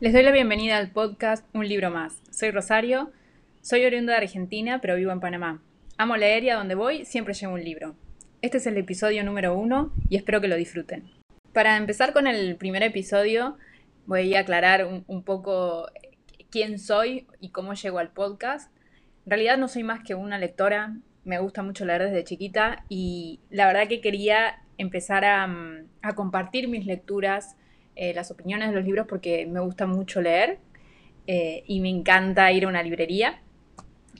Les doy la bienvenida al podcast Un libro más. Soy Rosario, soy oriunda de Argentina, pero vivo en Panamá. Amo leer y a donde voy siempre llevo un libro. Este es el episodio número uno y espero que lo disfruten. Para empezar con el primer episodio, voy a aclarar un, poco quién soy y cómo llego al podcast. En realidad no soy más que una lectora, me gusta mucho leer desde chiquita y la verdad que quería empezar a, mm, compartir mis lecturas eh, las opiniones de los libros porque me gusta mucho leer eh, y me encanta ir a una librería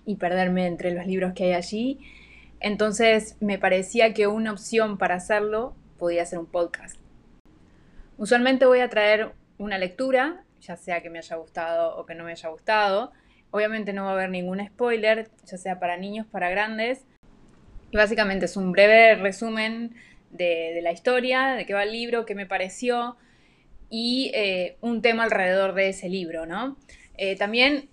y perderme entre los libros que hay allí. Entonces me parecía que una opción para hacerlo podía ser un podcast. Usualmente voy a traer una lectura, ya sea que me haya gustado o que no me haya gustado. Obviamente no va a haber ningún spoiler, ya sea para niños, para grandes. Y básicamente es un breve resumen de, de la historia, de qué va el libro, qué me pareció, y eh, un tema alrededor de ese libro, ¿no? Eh, también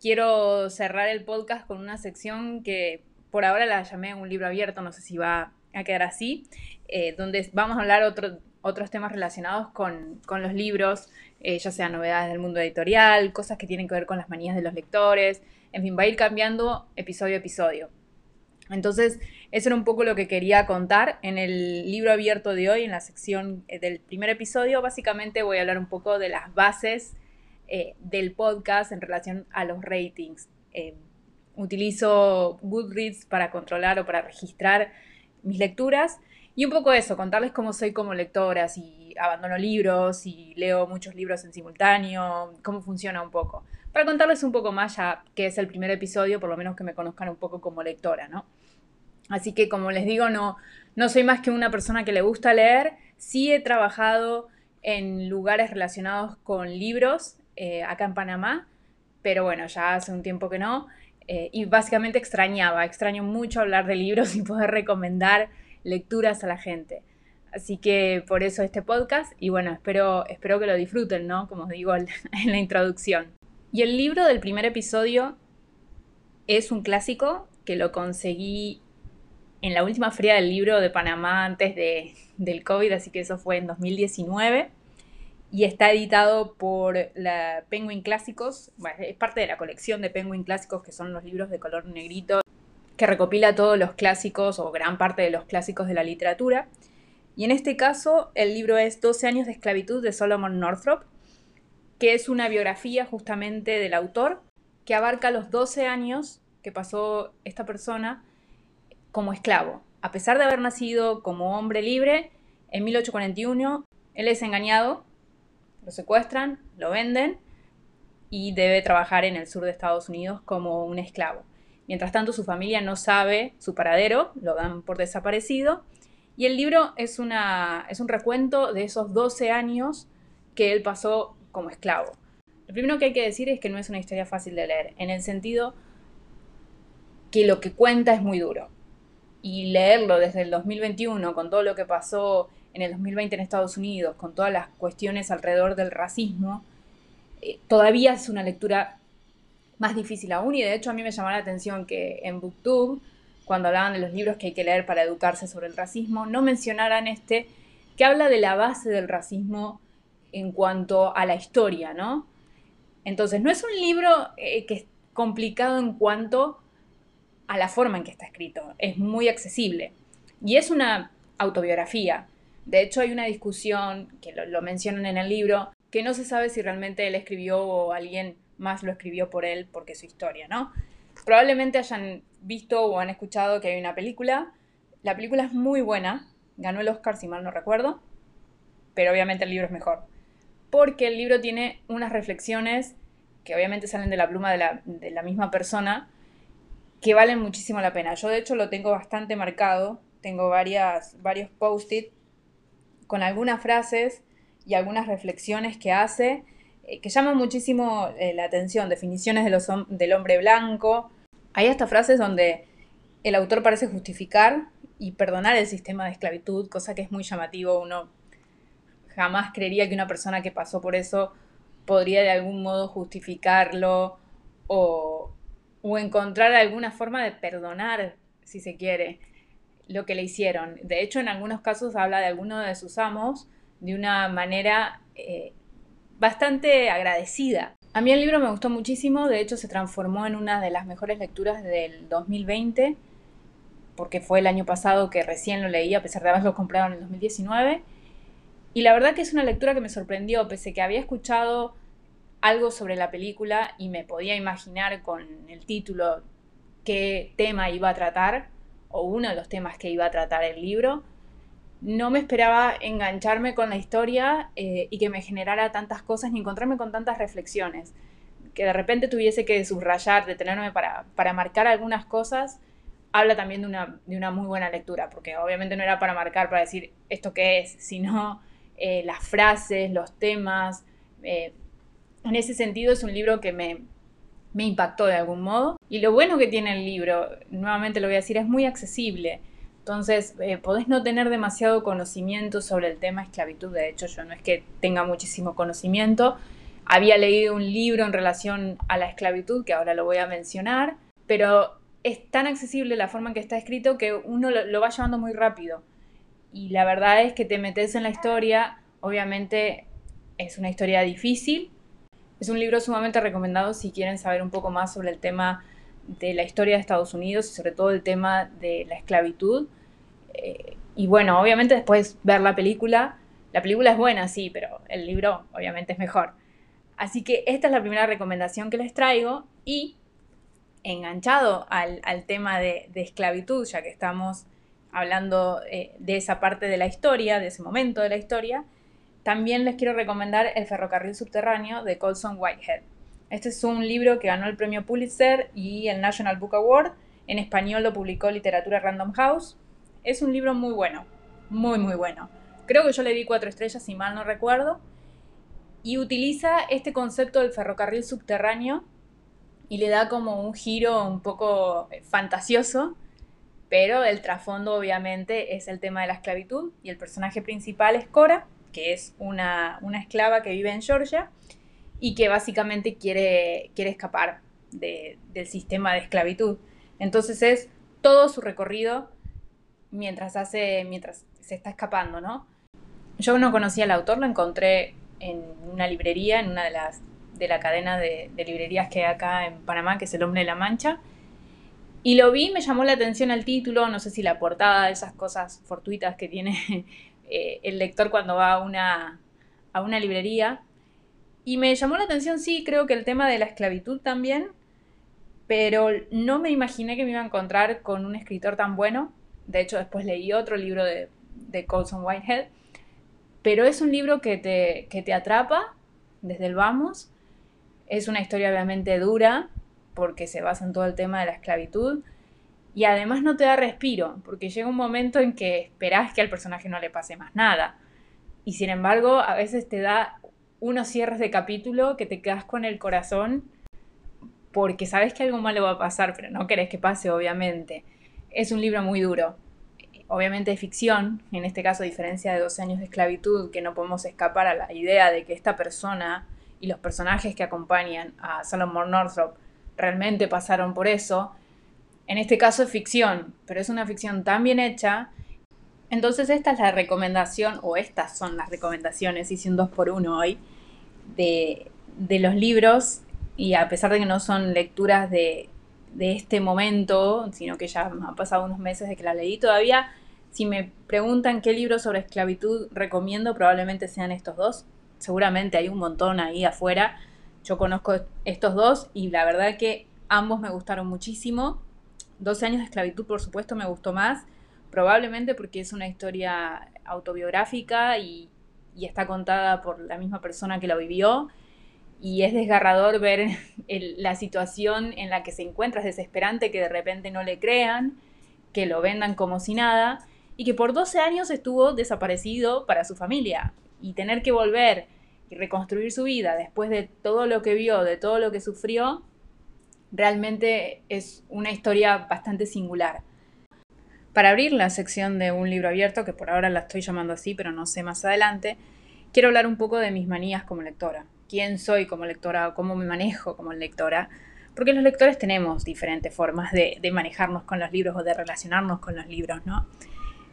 quiero cerrar el podcast con una sección que por ahora la llamé un libro abierto, no sé si va a quedar así, eh, donde vamos a hablar otros temas relacionados con, con los libros, ya sea novedades del mundo editorial, cosas que tienen que ver con las manías de los lectores, en fin, va a ir cambiando episodio a episodio. Entonces, eso era un poco lo que quería contar. En el libro abierto de hoy, en la sección eh, del primer episodio, básicamente voy a hablar un poco de las bases eh, del podcast en relación a los ratings. Eh, utilizo Goodreads para controlar o para registrar mis lecturas y un poco eso, contarles cómo soy como lectora, si abandono libros, si leo muchos libros en simultáneo, cómo funciona un poco. Para contarles un poco más ya que es el primer episodio, por lo menos que me conozcan un poco como lectora, ¿no? Así que como les digo, no, no soy más que una persona que le gusta leer. Sí he trabajado en lugares relacionados con libros eh, acá en Panamá, pero bueno, ya hace un tiempo que no. Eh, y básicamente extrañaba, extraño mucho hablar de libros y poder recomendar lecturas a la gente. Así que por eso este podcast y bueno, espero, espero que lo disfruten, ¿no? Como os digo en la introducción. Y el libro del primer episodio es un clásico que lo conseguí en la última feria del libro de Panamá antes de, del COVID, así que eso fue en 2019. Y está editado por la Penguin Clásicos, es parte de la colección de Penguin Clásicos, que son los libros de color negrito, que recopila todos los clásicos o gran parte de los clásicos de la literatura. Y en este caso, el libro es 12 años de esclavitud de Solomon Northrop, que es una biografía justamente del autor, que abarca los 12 años que pasó esta persona como esclavo. A pesar de haber nacido como hombre libre, en 1841 él es engañado, lo secuestran, lo venden y debe trabajar en el sur de Estados Unidos como un esclavo. Mientras tanto, su familia no sabe su paradero, lo dan por desaparecido. Y el libro es, una, es un recuento de esos 12 años que él pasó como esclavo. Lo primero que hay que decir es que no es una historia fácil de leer, en el sentido que lo que cuenta es muy duro y leerlo desde el 2021 con todo lo que pasó en el 2020 en Estados Unidos, con todas las cuestiones alrededor del racismo, eh, todavía es una lectura más difícil aún y de hecho a mí me llamó la atención que en Booktube, cuando hablaban de los libros que hay que leer para educarse sobre el racismo, no mencionaran este que habla de la base del racismo en cuanto a la historia, ¿no? Entonces, no es un libro eh, que es complicado en cuanto a la forma en que está escrito. Es muy accesible. Y es una autobiografía. De hecho, hay una discusión, que lo, mencionan en el libro, que no se sabe si realmente él escribió o alguien más lo escribió por él porque es su historia, ¿no? Probablemente hayan visto o han escuchado que hay una película. La película es muy buena, ganó el Oscar si mal no recuerdo, pero obviamente el libro es mejor. Porque el libro tiene unas reflexiones que obviamente salen de la pluma de la, misma persona, que valen muchísimo la pena. Yo de hecho lo tengo bastante marcado, tengo varias, varios post-it con algunas frases y algunas reflexiones que hace eh, que llaman muchísimo eh, la atención, definiciones del hombre blanco. Hay hasta frases donde el autor parece justificar y perdonar el sistema de esclavitud, cosa que es muy llamativo. Uno jamás creería que una persona que pasó por eso podría de algún modo justificarlo o, o encontrar alguna forma de perdonar, si se quiere, lo que le hicieron. De hecho, en algunos casos habla de alguno de sus amos de una manera eh, bastante agradecida. A mí el libro me gustó muchísimo, de hecho se transformó en una de las mejores lecturas del 2020, porque fue el año pasado que recién lo leí, a pesar de haberlo comprado en el 2019. Y la verdad que es una lectura que me sorprendió, pese que había escuchado algo sobre la película y me podía imaginar con el título qué tema iba a tratar, o uno de los temas que iba a tratar el libro no me esperaba engancharme con la historia eh, y que me generara tantas cosas ni encontrarme con tantas reflexiones. Que de repente tuviese que subrayar, detenerme para, para marcar algunas cosas, habla también de una, de una, muy buena lectura, porque obviamente no era para marcar, para decir esto qué es, sino eh, las frases, los temas. Eh, en ese sentido es un libro que me, me impactó de algún modo. Y lo bueno que tiene el libro, nuevamente lo voy a decir, es muy accesible entonces, eh, podés no tener demasiado conocimiento sobre el tema esclavitud. De hecho, yo no es que tenga muchísimo conocimiento. Había leído un libro en relación a la esclavitud, que ahora lo voy a mencionar, pero es tan accesible la forma en que está escrito que uno lo, va llevando muy rápido. Y la verdad es que te metes en la historia, obviamente es una historia difícil. Es un libro sumamente recomendado si quieren saber un poco más sobre el tema de la historia de Estados Unidos y sobre todo el tema de la esclavitud y bueno, obviamente después ver la película, la película es buena, sí, pero el libro obviamente es mejor. Así que esta es la primera recomendación que les traigo y enganchado al, tema de, esclavitud, ya que estamos hablando eh, de esa parte de la historia, de ese momento de la historia, también les quiero recomendar El ferrocarril subterráneo de Colson Whitehead. Este es un libro que ganó el premio Pulitzer y el National Book Award. En español lo publicó Literatura Random House. Es un libro muy bueno, muy, muy bueno. Creo que yo le di cuatro estrellas, si mal no recuerdo. Y utiliza este concepto del ferrocarril subterráneo y le da como un giro un poco eh, fantasioso, pero el trasfondo obviamente es el tema de la esclavitud y el personaje principal es Cora, que es una, esclava que vive en Georgia y que básicamente quiere, quiere escapar del sistema de esclavitud. Entonces es todo su recorrido mientras hace, mientras se está escapando, ¿no? Yo no conocía al autor, lo encontré en una librería, en una de las de la cadena de, librerías que hay acá en Panamá, que es El Hombre de la Mancha. Y lo vi, me llamó la atención el título, no sé si la portada, esas cosas fortuitas que tiene eh, el lector cuando va a una, a una librería. Y me llamó la atención, sí, creo que el tema de la esclavitud también, pero no me imaginé que me iba a encontrar con un escritor tan bueno de hecho, después leí otro libro de, de Colson Whitehead. Pero es un libro que te, que te atrapa desde el vamos. Es una historia obviamente dura, porque se basa en todo el tema de la esclavitud. Y además no te da respiro, porque llega un momento en que esperás que al personaje no le pase más nada. Y sin embargo, a veces te da unos cierres de capítulo que te quedas con el corazón porque sabes que algo malo va a pasar, pero no querés que pase, obviamente es un libro muy duro. Obviamente de ficción, en este caso a diferencia de 12 años de esclavitud, que no podemos escapar a la idea de que esta persona y los personajes que acompañan a Solomon Northrop realmente pasaron por eso. En este caso es ficción, pero es una ficción tan bien hecha. Entonces esta es la recomendación, o estas son las recomendaciones, hice un 2 por 1 hoy, de, de los libros, y a pesar de que no son lecturas de de este momento, sino que ya han pasado unos meses de que la leí todavía. Si me preguntan qué libro sobre esclavitud recomiendo, probablemente sean estos dos. Seguramente hay un montón ahí afuera. Yo conozco estos dos y la verdad que ambos me gustaron muchísimo. 12 años de esclavitud, por supuesto, me gustó más. Probablemente porque es una historia autobiográfica y, y está contada por la misma persona que la vivió y es desgarrador ver la situación en la que se encuentra, es desesperante que de repente no le crean, que lo vendan como si nada y que por 12 años estuvo desaparecido para su familia y tener que volver y reconstruir su vida después de todo lo que vio, de todo lo que sufrió, realmente es una historia bastante singular. Para abrir la sección de un libro abierto, que por ahora la estoy llamando así, pero no sé más adelante, quiero hablar un poco de mis manías como lectora quién soy como lectora o cómo me manejo como lectora, porque los lectores tenemos diferentes formas de, manejarnos con los libros o de relacionarnos con los libros, ¿no?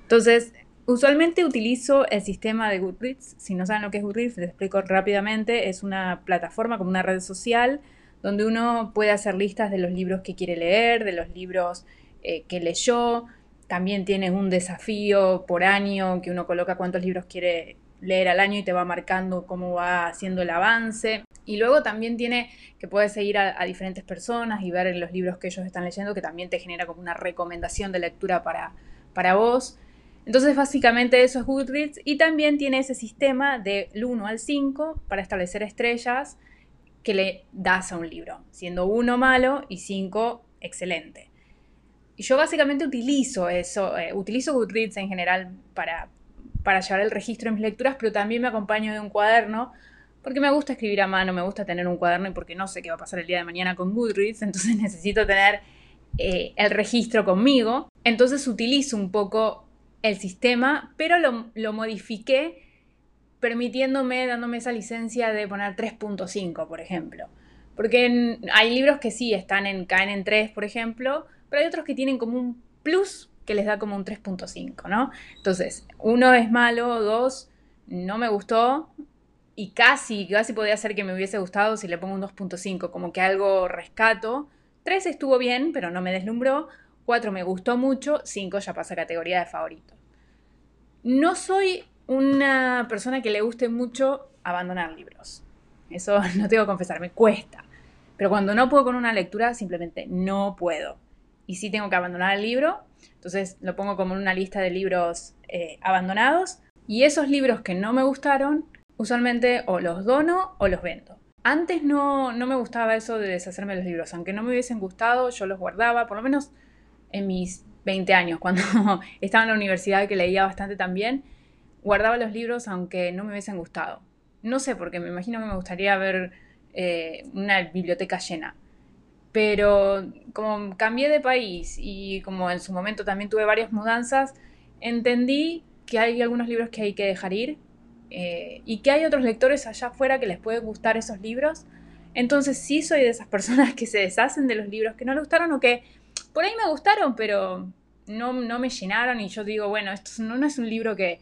Entonces, Usualmente utilizo el sistema de Goodreads. Si no saben lo que es Goodreads, les explico rápidamente. Es una plataforma como una red social donde uno puede hacer listas de los libros que quiere leer, de los libros eh, que leyó. También tiene un desafío por año que uno coloca cuántos libros quiere leer al año y te va marcando cómo va haciendo el avance. Y luego también tiene que puedes seguir a, diferentes personas y ver los libros que ellos están leyendo, que también te genera como una recomendación de lectura para, para vos. Entonces básicamente eso es Goodreads y también tiene ese sistema del 1 al 5 para establecer estrellas que le das a un libro, siendo 1 malo y 5 excelente. Y yo básicamente utilizo eso, eh, utilizo Goodreads en general para, para llevar el registro de mis lecturas, pero también me acompaño de un cuaderno, porque me gusta escribir a mano, me gusta tener un cuaderno y porque no sé qué va a pasar el día de mañana con Goodreads, entonces necesito tener eh, el registro conmigo. Entonces utilizo un poco el sistema, pero lo, lo modifiqué permitiéndome, dándome esa licencia de poner 3.5, por ejemplo. Porque hay libros que sí están en, caen en 3, por ejemplo, pero hay otros que tienen como un plus que les da como un 3.5, ¿no? Entonces, uno es malo, dos, no me gustó y casi, casi podría ser que me hubiese gustado si le pongo un 2.5, como que algo rescato. Tres estuvo bien, pero no me deslumbró. Cuatro me gustó mucho. Cinco ya pasa a categoría de favorito. No soy una persona que le guste mucho abandonar libros. Eso no tengo que confesar, me cuesta. Pero cuando no puedo con una lectura, simplemente no puedo. Y sí tengo que abandonar el libro, entonces lo pongo como en una lista de libros eh, abandonados. Y esos libros que no me gustaron, usualmente o los dono o los vendo. Antes no, no me gustaba eso de deshacerme de los libros. Aunque no me hubiesen gustado, yo los guardaba, por lo menos en mis 20 años, cuando estaba en la universidad que leía bastante también, guardaba los libros aunque no me hubiesen gustado. No sé, porque me imagino que me gustaría ver eh, una biblioteca llena pero como cambié de país y como en su momento también tuve varias mudanzas, entendí que hay algunos libros que hay que dejar ir eh, y que hay otros lectores allá afuera que les pueden gustar esos libros. Entonces sí soy de esas personas que se deshacen de los libros que no les gustaron o que por ahí me gustaron, pero no, no me llenaron y yo digo, bueno, esto no, no es un libro que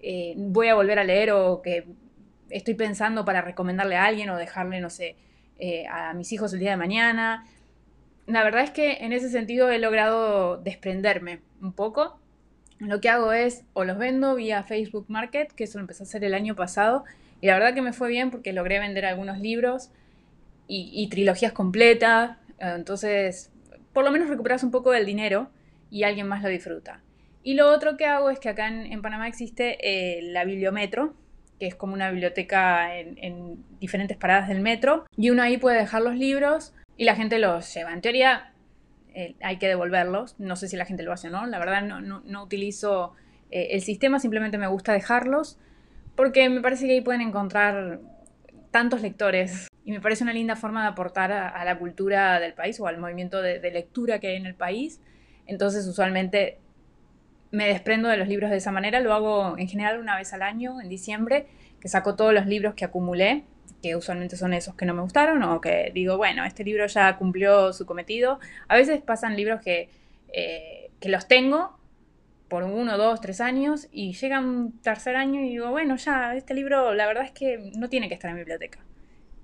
eh, voy a volver a leer o que estoy pensando para recomendarle a alguien o dejarle, no sé, eh, a mis hijos el día de mañana. La verdad es que en ese sentido he logrado desprenderme un poco. Lo que hago es o los vendo vía Facebook Market, que eso lo empecé a hacer el año pasado, y la verdad que me fue bien porque logré vender algunos libros y, trilogías completas. Entonces, por lo menos recuperas un poco del dinero y alguien más lo disfruta. Y lo otro que hago es que acá en, Panamá existe eh, la bibliometro, que es como una biblioteca en, diferentes paradas del metro, y uno ahí puede dejar los libros y la gente los lleva. En teoría eh, hay que devolverlos, no sé si la gente lo hace o no, la verdad no, no, utilizo eh, el sistema, simplemente me gusta dejarlos, porque me parece que ahí pueden encontrar tantos lectores y me parece una linda forma de aportar a, la cultura del país o al movimiento de, lectura que hay en el país. Entonces usualmente me desprendo de los libros de esa manera, lo hago en general una vez al año, en diciembre, que saco todos los libros que acumulé, que usualmente son esos que no me gustaron, o que digo, bueno, este libro ya cumplió su cometido. A veces pasan libros que, eh, que los tengo por uno, dos, tres años, y llega un tercer año y digo, bueno, ya, este libro la verdad es que no tiene que estar en mi biblioteca.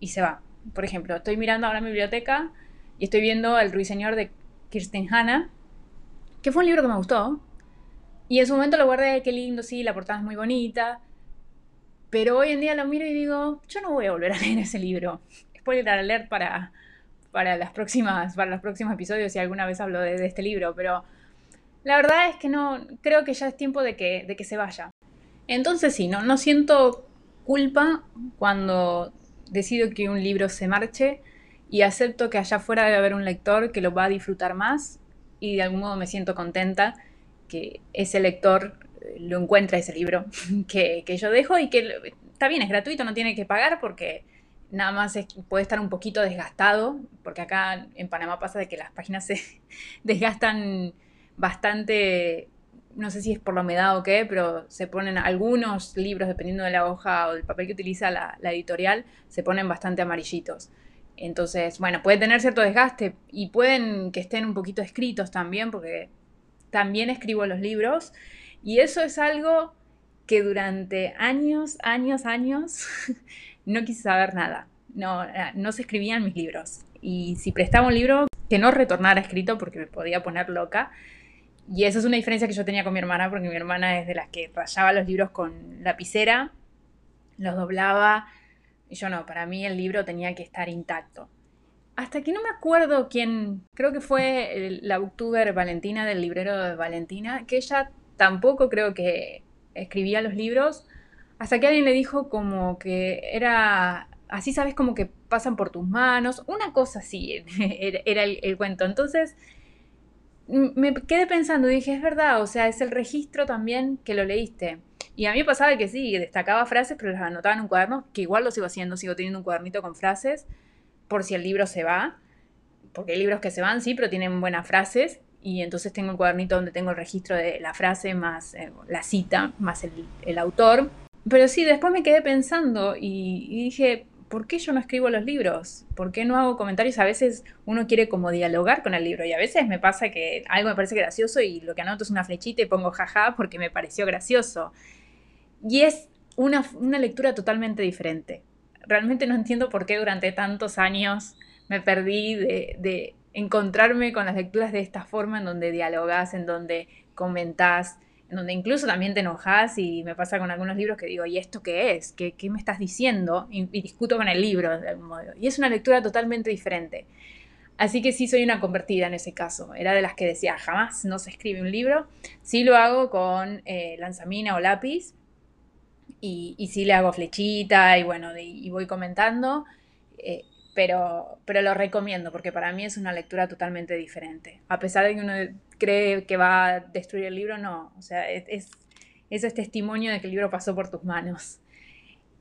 Y se va. Por ejemplo, estoy mirando ahora mi biblioteca y estoy viendo El Ruiseñor de Kirsten Hanna, que fue un libro que me gustó, y en su momento lo guardé, qué lindo, sí, la portada es muy bonita. Pero hoy en día lo miro y digo, yo no voy a volver a leer ese libro. Spoiler alert para, para, las próximas, para los próximos episodios si alguna vez hablo de, este libro. Pero la verdad es que no, creo que ya es tiempo de que, de que se vaya. Entonces sí, no, no siento culpa cuando decido que un libro se marche y acepto que allá afuera debe haber un lector que lo va a disfrutar más y de algún modo me siento contenta que ese lector eh, lo encuentra ese libro que, yo dejo y que está bien, es gratuito, no tiene que pagar porque nada más puede estar un poquito desgastado, porque acá en Panamá pasa de que las páginas se desgastan bastante, no sé si es por la humedad o qué, pero se ponen algunos libros, dependiendo de la hoja o del papel que utiliza la, editorial, se ponen bastante amarillitos. Entonces, bueno, puede tener cierto desgaste y pueden que estén un poquito escritos también, porque también escribo los libros Y eso es algo que durante años, años, años no quise saber nada. No, no se escribían mis libros. Y si prestaba un libro, que no retornara escrito porque me podía poner loca. Y esa es una diferencia que yo tenía con mi hermana, porque mi hermana es de las que rayaba los libros con lapicera, los doblaba, y yo no, para mí el libro tenía que estar intacto. Hasta que no me acuerdo quién, creo que fue la booktuber Valentina del librero de Valentina, que ella tampoco creo que escribía los libros, hasta que alguien le dijo como que era, así sabes como que pasan por tus manos, una cosa así era, el, cuento. Entonces me quedé pensando y dije, es verdad, o sea, es el registro también que lo leíste. Y a mí pasaba que sí, destacaba frases, pero las anotaba en un cuaderno, que igual lo sigo haciendo, sigo teniendo un cuadernito con frases, por si el libro se va, porque hay libros que se van, sí, pero tienen buenas frases, y entonces tengo el cuadernito donde tengo el registro de la frase más eh, la cita, más el, autor. Pero sí, después me quedé pensando y, dije, ¿por qué yo no escribo los libros? ¿Por qué no hago comentarios? A veces uno quiere como dialogar con el libro y a veces me pasa que algo me parece gracioso y lo que anoto es una flechita y pongo jaja porque me pareció gracioso. Y es una, lectura totalmente diferente. Realmente no entiendo por qué durante tantos años me perdí de, encontrarme con las lecturas de esta forma, en donde dialogas, en donde comentás, en donde incluso también te enojas y me pasa con algunos libros que digo, ¿y esto qué es? ¿Qué, me estás diciendo? Y, y, discuto con el libro de algún modo. Y es una lectura totalmente diferente. Así que sí soy una convertida en ese caso. Era de las que decía, jamás no se escribe un libro. Sí lo hago con eh, lanzamina o lápiz, y, y sí le hago flechita y bueno, y voy comentando, eh, pero, pero lo recomiendo porque para mí es una lectura totalmente diferente. A pesar de que uno cree que va a destruir el libro, no, o sea, es, es, es testimonio de que el libro pasó por tus manos.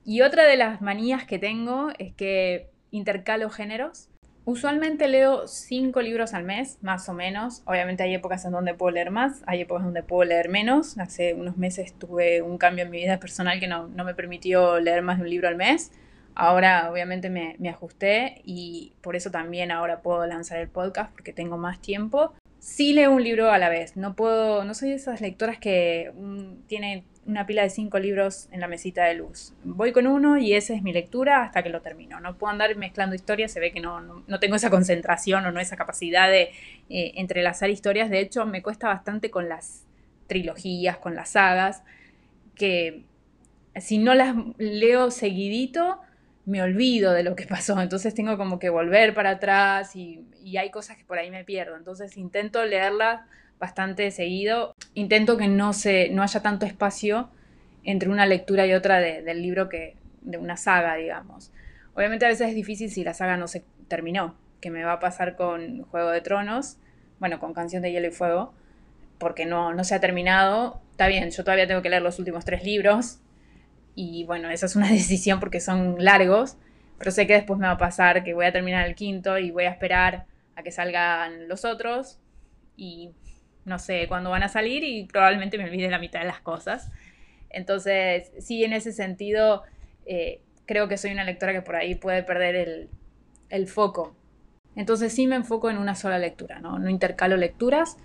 Y otra de las manías que tengo es que intercalo géneros. Usualmente leo cinco libros al mes, más o menos. Obviamente hay épocas en donde puedo leer más, hay épocas donde puedo leer menos. Hace unos meses tuve un cambio en mi vida personal que no, me permitió leer más de un libro al mes. Ahora obviamente me, ajusté y por eso también ahora puedo lanzar el podcast porque tengo más tiempo. Sí leo un libro a la vez, no puedo, no soy de esas lectoras que mm, tienen una pila de cinco libros en la mesita de luz. Voy con uno y esa es mi lectura hasta que lo termino. No puedo andar mezclando historias, se ve que no, no, tengo esa concentración o no esa capacidad de eh, entrelazar historias. De hecho, me cuesta bastante con las trilogías, con las sagas, que si no las leo seguidito, me olvido de lo que pasó. Entonces tengo como que volver para atrás y, y hay cosas que por ahí me pierdo. Entonces intento leerlas bastante seguido. Intento que no, se, no haya tanto espacio entre una lectura y otra del libro que de una saga, digamos. Obviamente a veces es difícil si la saga no se terminó, que me va a pasar con Juego de Tronos, bueno, con Canción de Hielo y Fuego, porque no, no se ha terminado. Está bien, yo todavía tengo que leer los últimos tres libros, y bueno, esa es una decisión porque son largos, pero sé que después me va a pasar que voy a terminar el quinto y voy a esperar a que salgan los otros y no sé cuándo van a salir y probablemente me olvide la mitad de las cosas. Entonces, sí, en ese sentido, eh, creo que soy una lectora que por ahí puede perder el, foco. Entonces sí me enfoco en una sola lectura, ¿no? no intercalo lecturas.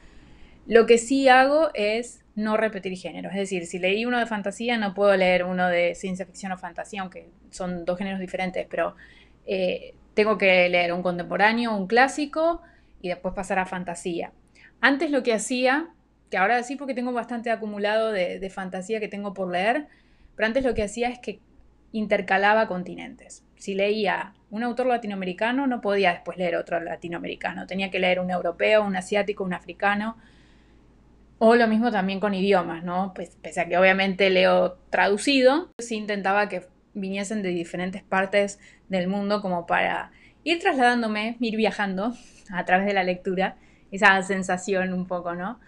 Lo que sí hago es no repetir géneros. Es decir, si leí uno de fantasía, no puedo leer uno de ciencia ficción o fantasía, aunque son dos géneros diferentes, pero eh, tengo que leer un contemporáneo, un clásico y después pasar a fantasía. Antes lo que hacía, que ahora sí porque tengo bastante acumulado de, fantasía que tengo por leer, pero antes lo que hacía es que intercalaba continentes. Si leía un autor latinoamericano, no podía después leer otro latinoamericano. Tenía que leer un europeo, un asiático, un africano. O lo mismo también con idiomas, ¿no? Pues pese a que obviamente leo traducido, sí intentaba que viniesen de diferentes partes del mundo como para ir trasladándome, ir viajando a través de la lectura esa sensación un poco, ¿no?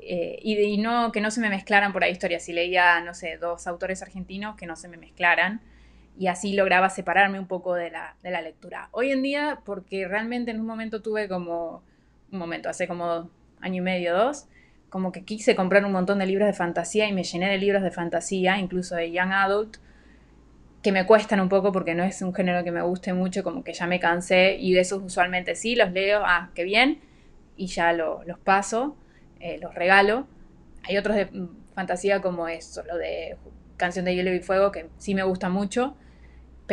Eh, y, no que no se me mezclaran por ahí historias. Si leía, no sé, dos autores argentinos, que no se me mezclaran. Y así lograba separarme un poco de la, de la lectura. Hoy en día, porque realmente en un momento tuve como, un momento, hace como año y medio, dos, como que quise comprar un montón de libros de fantasía y me llené de libros de fantasía, incluso de Young Adult, que me cuestan un poco porque no es un género que me guste mucho, como que ya me cansé y de esos usualmente sí los leo, ah, qué bien, y ya los paso, eh, los regalo. Hay otros de fantasía como eso, lo de Canción de Hielo y Fuego, que sí me gusta mucho.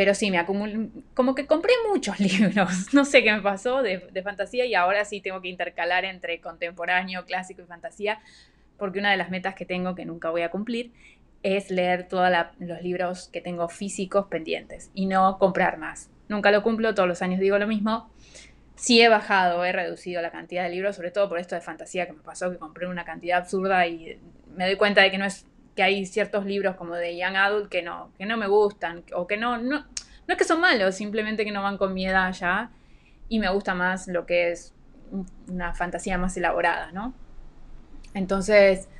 Pero sí, me acumulé, como que compré muchos libros, no sé qué me pasó de, de, fantasía y ahora sí tengo que intercalar entre contemporáneo, clásico y fantasía, porque una de las metas que tengo que nunca voy a cumplir es leer todos los libros que tengo físicos pendientes y no comprar más. Nunca lo cumplo, todos los años digo lo mismo. Sí he bajado, he reducido la cantidad de libros, sobre todo por esto de fantasía que me pasó, que compré una cantidad absurda y me doy cuenta de que no es que hay ciertos libros como de Young Adult que no, que no me gustan o que no, no, no es que son malos, simplemente que no van con mi edad ya y me gusta más lo que es una fantasía más elaborada, ¿no? Entonces,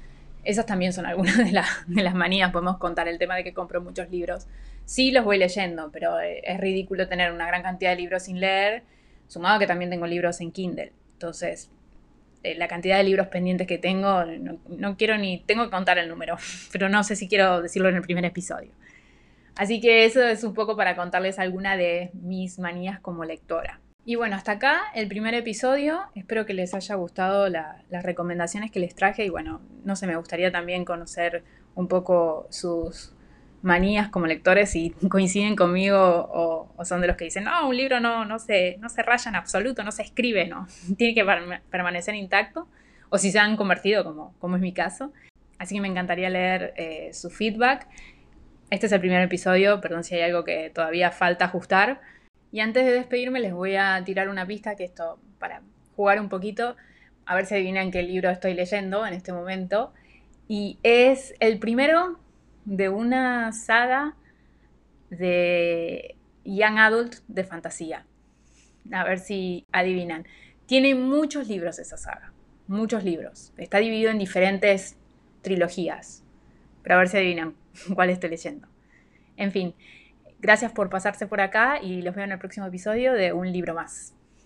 esas también son algunas de, de, las manías. Podemos contar el tema de que compro muchos libros. Sí los voy leyendo, pero eh, es ridículo tener una gran cantidad de libros sin leer, sumado que también tengo libros en Kindle. Entonces, eh, la cantidad de libros pendientes que tengo, no, quiero ni, tengo que contar el número, pero no sé si quiero decirlo en el primer episodio. Así que eso es un poco para contarles alguna de mis manías como lectora. Y bueno, hasta acá el primer episodio. Espero que les haya gustado las recomendaciones que les traje. Y bueno, no sé, me gustaría también conocer un poco sus manías como lectores, si coinciden conmigo o, son de los que dicen, no, un libro no, no, se, no se raya en absoluto, no se escribe, no, tiene que permanecer intacto. O si se han convertido, como, como es mi caso. Así que me encantaría leer eh, su feedback. Este es el primer episodio, perdón si hay algo que todavía falta ajustar y antes de despedirme les voy a tirar una pista que esto, para jugar un poquito, a ver si adivinan qué libro estoy leyendo en este momento. Y es el primero de una saga de Young Adult de fantasía. A ver si adivinan. Tiene muchos libros esa saga, muchos libros. Está dividido en diferentes trilogías. Pero a ver si adivinan cuál estoy leyendo. En fin, Gracias por pasarse por acá y los veo en el próximo episodio de Un libro más.